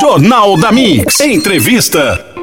Jornal da Mix. Entrevista.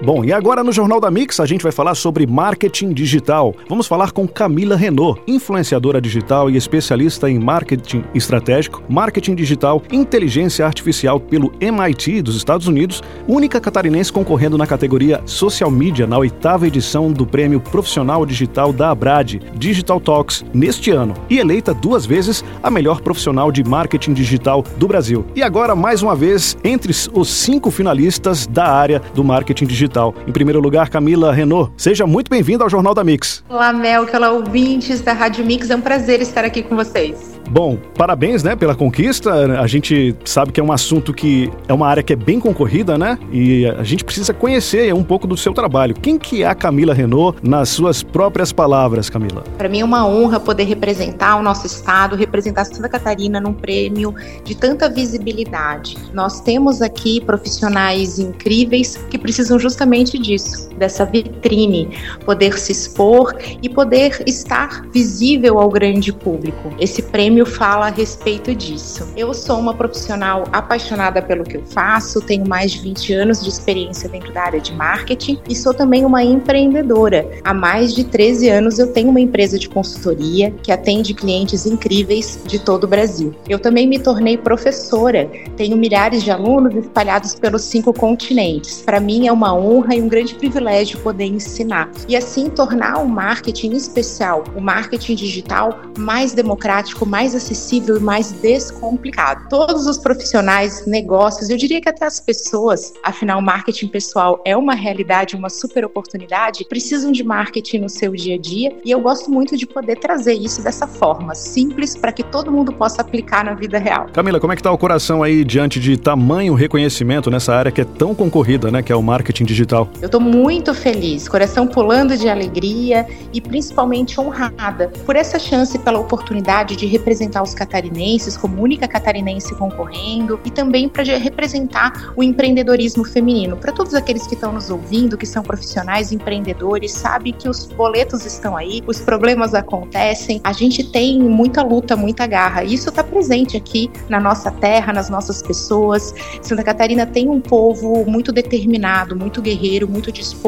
Bom, e agora no Jornal da Mix a gente vai falar sobre marketing digital. Vamos falar com Camila Renault, influenciadora digital e especialista em marketing estratégico, marketing digital, inteligência artificial pelo MIT dos Estados Unidos, única catarinense concorrendo na categoria Social Media na oitava edição do Prêmio Profissional Digital da Abrad Digital Talks neste ano e eleita duas vezes a melhor profissional de marketing digital do Brasil. E agora, mais uma vez, entre os cinco finalistas da área do marketing digital digital. Em primeiro lugar, Camila Renault. Seja muito bem-vinda ao Jornal da Mix. Olá, Mel, olá, ouvintes da Rádio Mix. É um prazer estar aqui com vocês. Bom, parabéns, né, pela conquista. A gente sabe que é um assunto que é uma área que é bem concorrida, né? E a gente precisa conhecer um pouco do seu trabalho. Quem que é a Camila Renault nas suas próprias palavras, Camila? Para mim é uma honra poder representar o nosso estado, representar Santa Catarina num prêmio de tanta visibilidade. Nós temos aqui profissionais incríveis que precisam justamente disso, dessa vitrine, poder se expor e poder estar visível ao grande público. Esse prêmio fala a respeito disso. Eu sou uma profissional apaixonada pelo que eu faço, tenho mais de 20 anos de experiência dentro da área de marketing e sou também uma empreendedora. Há mais de 13 anos eu tenho uma empresa de consultoria que atende clientes incríveis de todo o Brasil. Eu também me tornei professora, tenho milhares de alunos espalhados pelos cinco continentes. Para mim é uma honra e um grande privilégio poder ensinar e assim tornar o marketing especial, o marketing digital mais democrático, mais mais acessível e mais descomplicado. Todos os profissionais, negócios, eu diria que até as pessoas, afinal, marketing pessoal é uma realidade, uma super oportunidade, precisam de marketing no seu dia a dia e eu gosto muito de poder trazer isso dessa forma, simples, para que todo mundo possa aplicar na vida real. Camila, como é que está o coração aí diante de tamanho reconhecimento nessa área que é tão concorrida, né, que é o marketing digital? Eu estou muito feliz, coração pulando de alegria e principalmente honrada por essa chance, pela oportunidade de representar os catarinenses como única catarinense concorrendo e também para representar o empreendedorismo feminino. Para todos aqueles que estão nos ouvindo, que são profissionais empreendedores, sabe que os boletos estão aí, os problemas acontecem, a gente tem muita luta, muita garra. Isso está presente aqui na nossa terra, nas nossas pessoas. Santa Catarina tem um povo muito determinado, muito guerreiro, muito disposto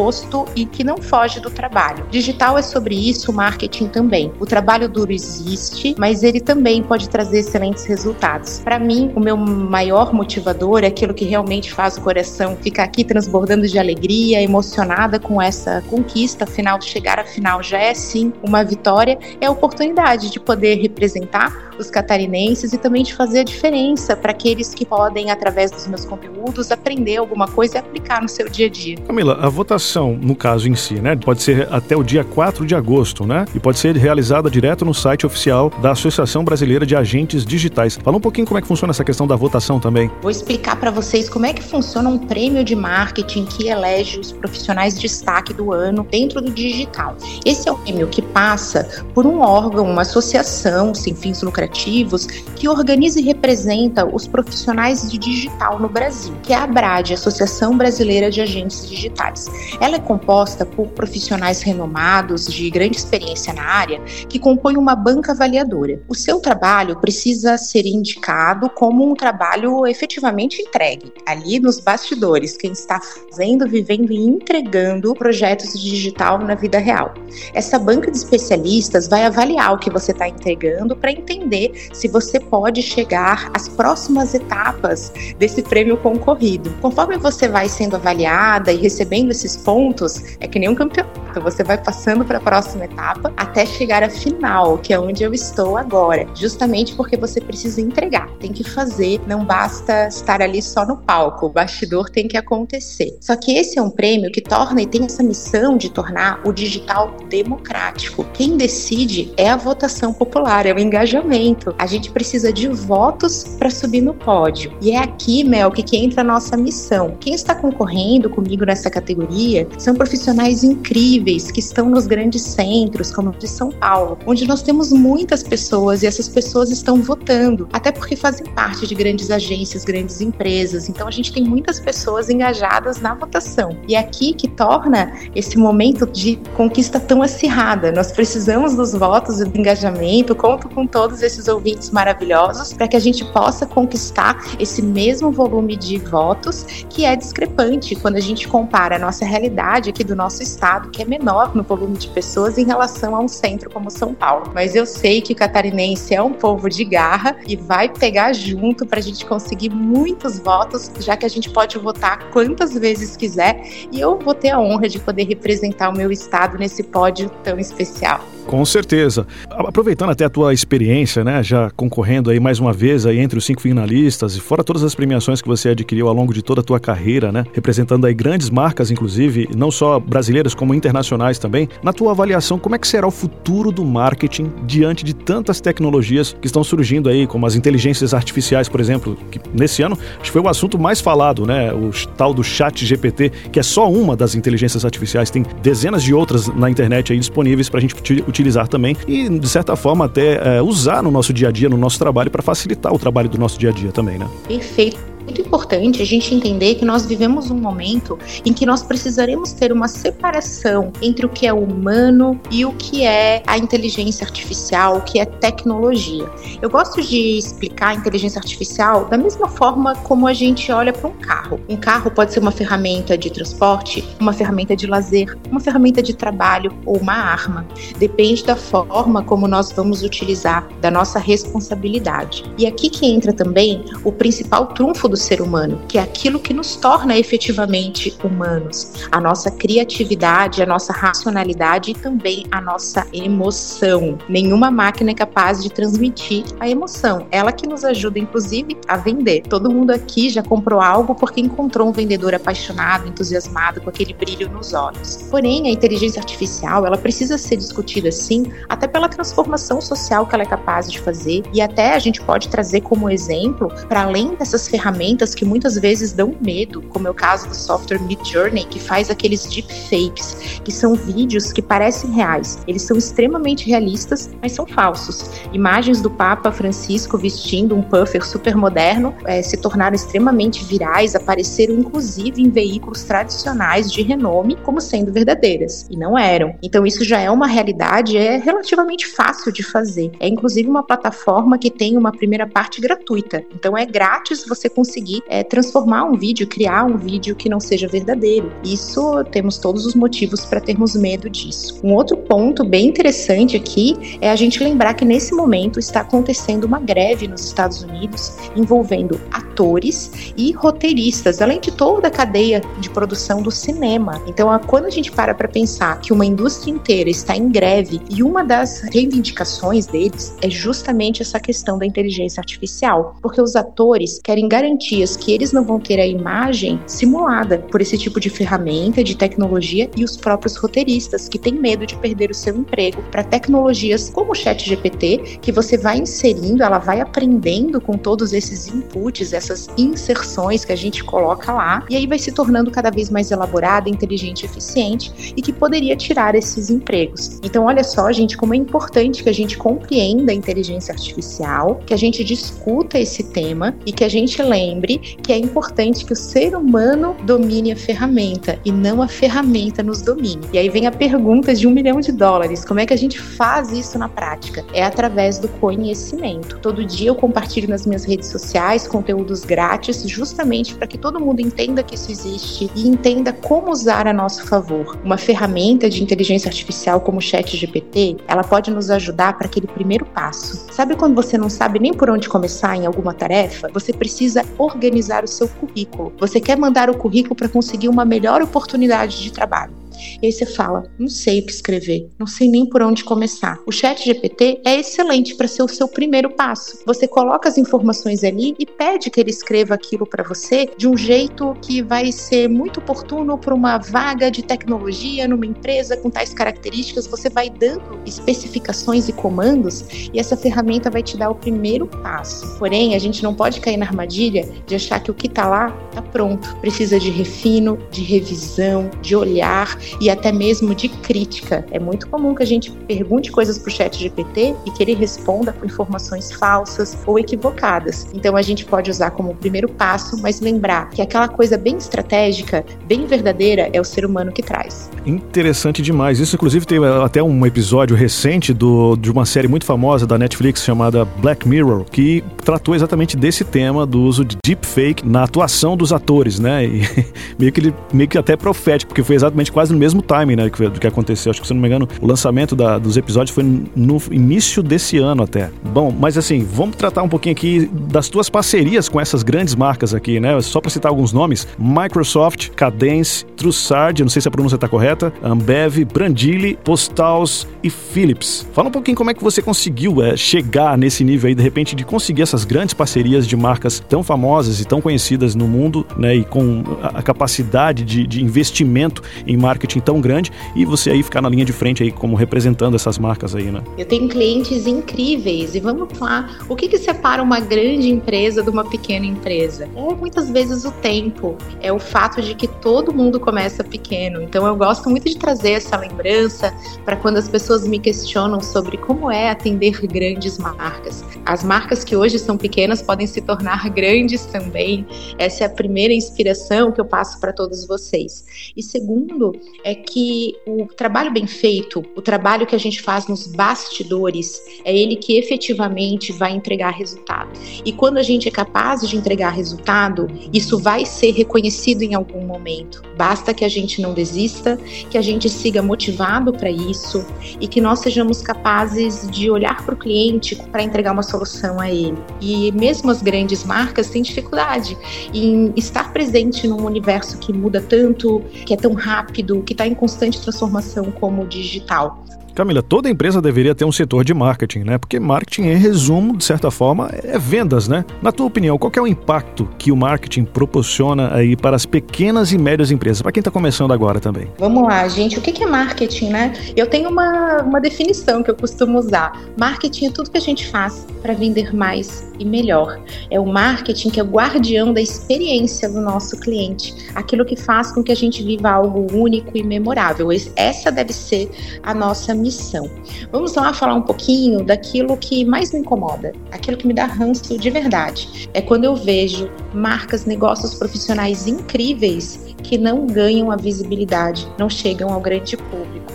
e que não foge do trabalho. Digital é sobre isso, marketing também. O trabalho duro existe, mas ele também pode trazer excelentes resultados. Para mim, o meu maior motivador, é aquilo que realmente faz o coração ficar aqui transbordando de alegria, emocionada com essa conquista, afinal, chegar à final já é sim uma vitória, é a oportunidade de poder representar os catarinenses e também de fazer a diferença para aqueles que podem, através dos meus conteúdos, aprender alguma coisa e aplicar no seu dia a dia. Camila, a votação, no caso em si, né, pode ser até o dia 4 de agosto, né? E pode ser realizada direto no site oficial da Associação Associação Brasileira de Agentes Digitais. Fala um pouquinho como é que funciona essa questão da votação também. Vou explicar para vocês como é que funciona um prêmio de marketing que elege os profissionais de destaque do ano dentro do digital. Esse é o prêmio que passa por um órgão, uma associação sem fins lucrativos que organiza e representa os profissionais de digital no Brasil, que é a ABRAD, Associação Brasileira de Agentes Digitais. Ela é composta por profissionais renomados de grande experiência na área que compõem uma banca avaliadora. O seu trabalho precisa ser indicado como um trabalho efetivamente entregue, ali nos bastidores, quem está fazendo, vivendo e entregando projetos de digital na vida real. Essa banca de especialistas vai avaliar o que você está entregando para entender se você pode chegar às próximas etapas desse prêmio concorrido. Conforme você vai sendo avaliada e recebendo esses pontos, é que nem um campeonato, você vai passando para a próxima etapa até chegar à final, que é onde eu estou agora justamente porque você precisa entregar, tem que fazer, não basta estar ali só no palco, o bastidor tem que acontecer. Só que esse é um prêmio que torna e tem essa missão de tornar o digital democrático. Quem decide é a votação popular, é o engajamento. A gente precisa de votos para subir no pódio. E é aqui, Mel, que, entra a nossa missão. Quem está concorrendo comigo nessa categoria são profissionais incríveis que estão nos grandes centros, como o de São Paulo, onde nós temos muitas pessoas e essas pessoas estão votando, até porque fazem parte de grandes agências, grandes empresas. Então a gente tem muitas pessoas engajadas na votação. E é aqui que torna esse momento de conquista tão acirrada. Nós precisamos dos votos e do engajamento. Conto com todos esses ouvintes maravilhosos para que a gente possa conquistar esse mesmo volume de votos que é discrepante quando a gente compara a nossa realidade aqui do nosso estado, que é menor no volume de pessoas em relação a um centro como São Paulo. Mas eu sei que catarinense é um povo de garra e vai pegar junto para a gente conseguir muitos votos, já que a gente pode votar quantas vezes quiser e eu vou ter a honra de poder representar o meu estado nesse pódio tão especial. Com certeza. Aproveitando até a tua experiência, né, já concorrendo aí mais uma vez aí entre os cinco finalistas e fora todas as premiações que você adquiriu ao longo de toda a tua carreira, né, representando aí grandes marcas, inclusive, não só brasileiras como internacionais também. Na tua avaliação, como é que será o futuro do marketing diante de tantas tecnologias que estão surgindo aí, como as inteligências artificiais, por exemplo, que nesse ano acho que foi o assunto mais falado, né, o tal do Chat GPT, que é só uma das inteligências artificiais, tem dezenas de outras na internet aí disponíveis para a gente utilizar também e, de certa forma, até é, usar no nosso dia a dia, no nosso trabalho, para facilitar o trabalho do nosso dia a dia também, né? Perfeito muito importante a gente entender que nós vivemos um momento em que nós precisaremos ter uma separação entre o que é humano e o que é a inteligência artificial, o que é tecnologia. Eu gosto de explicar a inteligência artificial da mesma forma como a gente olha para um carro. Um carro pode ser uma ferramenta de transporte, uma ferramenta de lazer, uma ferramenta de trabalho ou uma arma. Depende da forma como nós vamos utilizar, da nossa responsabilidade. E aqui que entra também o principal trunfo do ser humano, que é aquilo que nos torna efetivamente humanos, a nossa criatividade, a nossa racionalidade e também a nossa emoção. Nenhuma máquina é capaz de transmitir a emoção. Ela que nos ajuda, inclusive, a vender. Todo mundo aqui já comprou algo porque encontrou um vendedor apaixonado, entusiasmado, com aquele brilho nos olhos. Porém, a inteligência artificial, ela precisa ser discutida sim, até pela transformação social que ela é capaz de fazer e até a gente pode trazer como exemplo, para além dessas ferramentas ferramentas que muitas vezes dão medo, como é o caso do software Midjourney, que faz aqueles deepfakes, que são vídeos que parecem reais. Eles são extremamente realistas, mas são falsos. Imagens do Papa Francisco vestindo um puffer super moderno é, se tornaram extremamente virais, apareceram inclusive em veículos tradicionais de renome como sendo verdadeiras, e não eram. Então isso já é uma realidade, é relativamente fácil de fazer. É inclusive uma plataforma que tem uma primeira parte gratuita. Então é grátis você conseguir conseguir é, transformar um vídeo, criar um vídeo que não seja verdadeiro. Isso temos todos os motivos para termos medo disso. Um outro ponto bem interessante aqui é a gente lembrar que nesse momento está acontecendo uma greve nos Estados Unidos envolvendo atores e roteiristas, além de toda a cadeia de produção do cinema. Então, quando a gente para para pensar que uma indústria inteira está em greve e uma das reivindicações deles é justamente essa questão da inteligência artificial, porque os atores querem garantir garantias que eles não vão ter a imagem simulada por esse tipo de ferramenta, de tecnologia e os próprios roteiristas que têm medo de perder o seu emprego para tecnologias como o Chat GPT, que você vai inserindo, ela vai aprendendo com todos esses inputs, essas inserções que a gente coloca lá, e aí vai se tornando cada vez mais elaborada, inteligente, eficiente e que poderia tirar esses empregos. Então, olha só, gente, como é importante que a gente compreenda a inteligência artificial, que a gente discuta esse tema e que a gente lembre lembre que é importante que o ser humano domine a ferramenta e não a ferramenta nos domine. E aí vem a pergunta de um milhão de dólares: como é que a gente faz isso na prática? É através do conhecimento. Todo dia eu compartilho nas minhas redes sociais conteúdos grátis, justamente para que todo mundo entenda que isso existe e entenda como usar a nosso favor. Uma ferramenta de inteligência artificial como o Chat GPT, ela pode nos ajudar para aquele primeiro passo. Sabe quando você não sabe nem por onde começar em alguma tarefa? Você precisa organizar o seu currículo. Você quer mandar o currículo para conseguir uma melhor oportunidade de trabalho. E aí você fala: não sei o que escrever, não sei nem por onde começar. O Chat GPT é excelente para ser o seu primeiro passo. Você coloca as informações ali e pede que ele escreva aquilo para você de um jeito que vai ser muito oportuno para uma vaga de tecnologia numa empresa com tais características. Você vai dando especificações e comandos e essa ferramenta vai te dar o primeiro passo. Porém, a gente não pode cair na armadilha de achar que o que está lá está pronto. Precisa de refino, de revisão, de olhar e até mesmo de crítica. É muito comum que a gente pergunte coisas para o chat GPT e que ele responda com informações falsas ou equivocadas. Então a gente pode usar como primeiro passo, mas lembrar que aquela coisa bem estratégica, bem verdadeira, é o ser humano que traz. Interessante demais. Isso, inclusive, tem até um episódio recente do, de uma série muito famosa da Netflix chamada Black Mirror, que tratou exatamente desse tema do uso de deepfake na atuação dos atores, né? E meio que meio que até profético, porque foi exatamente quase no mesmo timing, né, do que aconteceu. Acho que se não me engano, o lançamento da, dos episódios foi no início desse ano até. Bom, mas assim, vamos tratar um pouquinho aqui das tuas parcerias com essas grandes marcas aqui, né? Só para citar alguns nomes: Microsoft, Cadence, Trussard, não sei se a pronúncia está correta, Ambev, Brandili, Postals e Philips. Fala um pouquinho como é que você conseguiu é, chegar nesse nível aí, de repente, de conseguir essas grandes parcerias de marcas tão famosas e tão conhecidas no mundo, né? E com a capacidade de, de investimento em marketing tão grande e você aí ficar na linha de frente aí como representando essas marcas aí, né? Eu tenho clientes incríveis e vamos lá, o que que separa uma grande empresa de uma pequena empresa? É muitas vezes o tempo, é o fato de que todo mundo começa pequeno. Então eu gosto muito de trazer essa lembrança para quando as pessoas me questionam sobre como é atender grandes marcas. As marcas que hoje são pequenas podem se tornar grandes também. Essa é a primeira inspiração que eu passo para todos vocês. E segundo, é que o trabalho bem feito, o trabalho que a gente faz nos bastidores, é ele que efetivamente vai entregar resultado. E quando a gente é capaz de entregar resultado, isso vai ser reconhecido em algum momento. Basta que a gente não desista, que a gente siga motivado para isso e que nós sejamos capazes de olhar para o cliente para entregar uma solução a ele. E mesmo as grandes marcas têm dificuldade em estar presente num universo que muda tanto, que é tão rápido, que está em constante transformação como digital. Camila, toda empresa deveria ter um setor de marketing, né? Porque marketing, em resumo, de certa forma, é vendas, né? Na tua opinião, qual é o impacto que o marketing proporciona aí para as pequenas e médias empresas, para quem está começando agora também? Vamos lá, gente. O que é marketing, né? Eu tenho uma, uma definição que eu costumo usar. Marketing é tudo que a gente faz para vender mais e melhor. É o marketing que é o guardião da experiência do nosso cliente, aquilo que faz com que a gente viva algo único e memorável. Essa deve ser a nossa missão missão. Vamos lá falar um pouquinho daquilo que mais me incomoda, aquilo que me dá ranço de verdade. É quando eu vejo marcas, negócios profissionais incríveis que não ganham a visibilidade, não chegam ao grande público.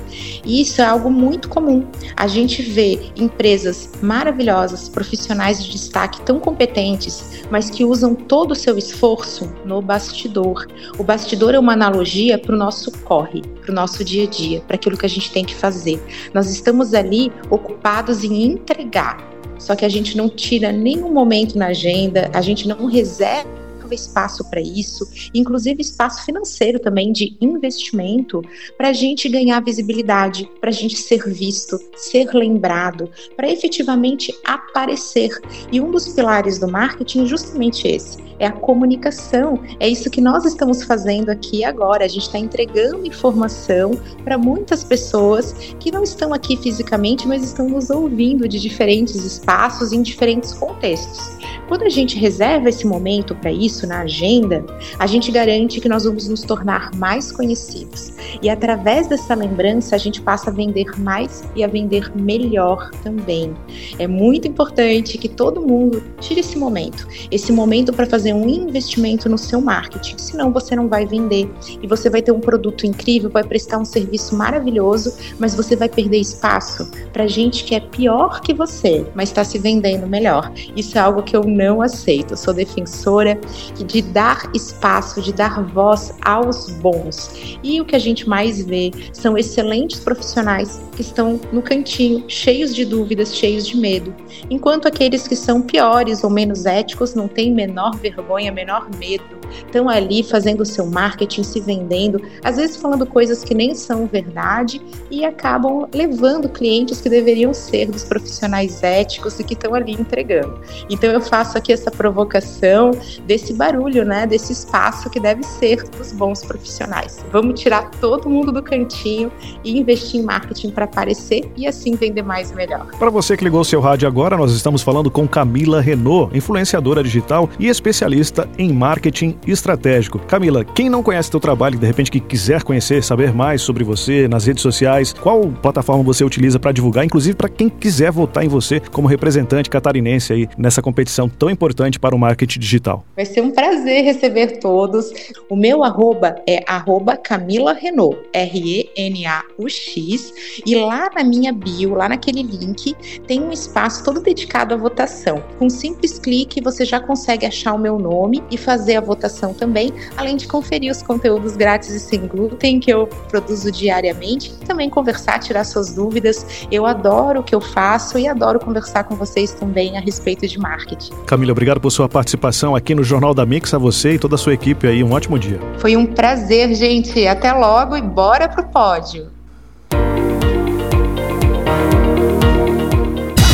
E isso é algo muito comum. A gente vê empresas maravilhosas, profissionais de destaque tão competentes, mas que usam todo o seu esforço no bastidor. O bastidor é uma analogia para o nosso corre, para o nosso dia a dia, para aquilo que a gente tem que fazer. Nós estamos ali ocupados em entregar, só que a gente não tira nenhum momento na agenda, a gente não reserva espaço para isso, inclusive espaço financeiro também de investimento, para a gente ganhar visibilidade, para a gente ser visto, ser lembrado, para efetivamente aparecer. E um dos pilares do marketing é justamente esse: é a comunicação. É isso que nós estamos fazendo aqui agora. A gente está entregando informação para muitas pessoas que não estão aqui fisicamente, mas estão nos ouvindo de diferentes espaços, em diferentes contextos. Quando a gente reserva esse momento para isso na agenda, a gente garante que nós vamos nos tornar mais conhecidos. E através dessa lembrança, a gente passa a vender mais e a vender melhor também. É muito importante que todo mundo tire esse momento, esse momento para fazer um investimento no seu marketing, senão você não vai vender e você vai ter um produto incrível, vai prestar um serviço maravilhoso, mas você vai perder espaço para gente que é pior que você, mas está se vendendo melhor. Isso é algo que eu não aceito. Eu sou defensora de dar espaço, de dar voz aos bons. E o que a gente mais vê são excelentes profissionais que estão no cantinho, cheios de dúvidas, cheios de medo, enquanto aqueles que são piores ou menos éticos não têm menor vergonha, menor medo, estão ali fazendo o seu marketing, se vendendo, às vezes falando coisas que nem são verdade e acabam levando clientes que deveriam ser dos profissionais éticos e que estão ali entregando. Então eu faço aqui essa provocação desse barulho, né? Desse espaço que deve ser dos bons profissionais. Vamos tirar todo mundo do cantinho e investir em marketing para aparecer e assim vender mais e melhor. Para você que ligou seu rádio agora, nós estamos falando com Camila Renault, influenciadora digital e especialista em marketing estratégico. Camila, quem não conhece teu trabalho, de repente que quiser conhecer, saber mais sobre você nas redes sociais, qual plataforma você utiliza para divulgar, inclusive para quem quiser votar em você como representante catarinense aí nessa competição tão importante para o marketing digital. Vai ser um prazer receber todos. O meu arroba é arroba Camila Renault, R-E-N-A-U-X, e lá na minha bio, lá naquele link, tem um espaço todo dedicado à votação. Com um simples clique, você já consegue achar o meu nome e fazer a votação também, além de conferir os conteúdos grátis e sem glúten que eu produzo diariamente, e também conversar, tirar suas dúvidas. Eu adoro o que eu faço e adoro conversar com vocês também a respeito de marketing. Camila, obrigado por sua participação aqui no Jornal da Mix, a você e toda a sua equipe aí. Um ótimo dia. Foi um prazer, gente. Até logo e bora pro pódio.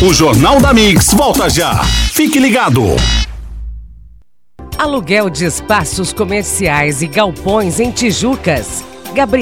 O Jornal da Mix volta já. Fique ligado. Aluguel de espaços comerciais e galpões em Tijucas. Gabriel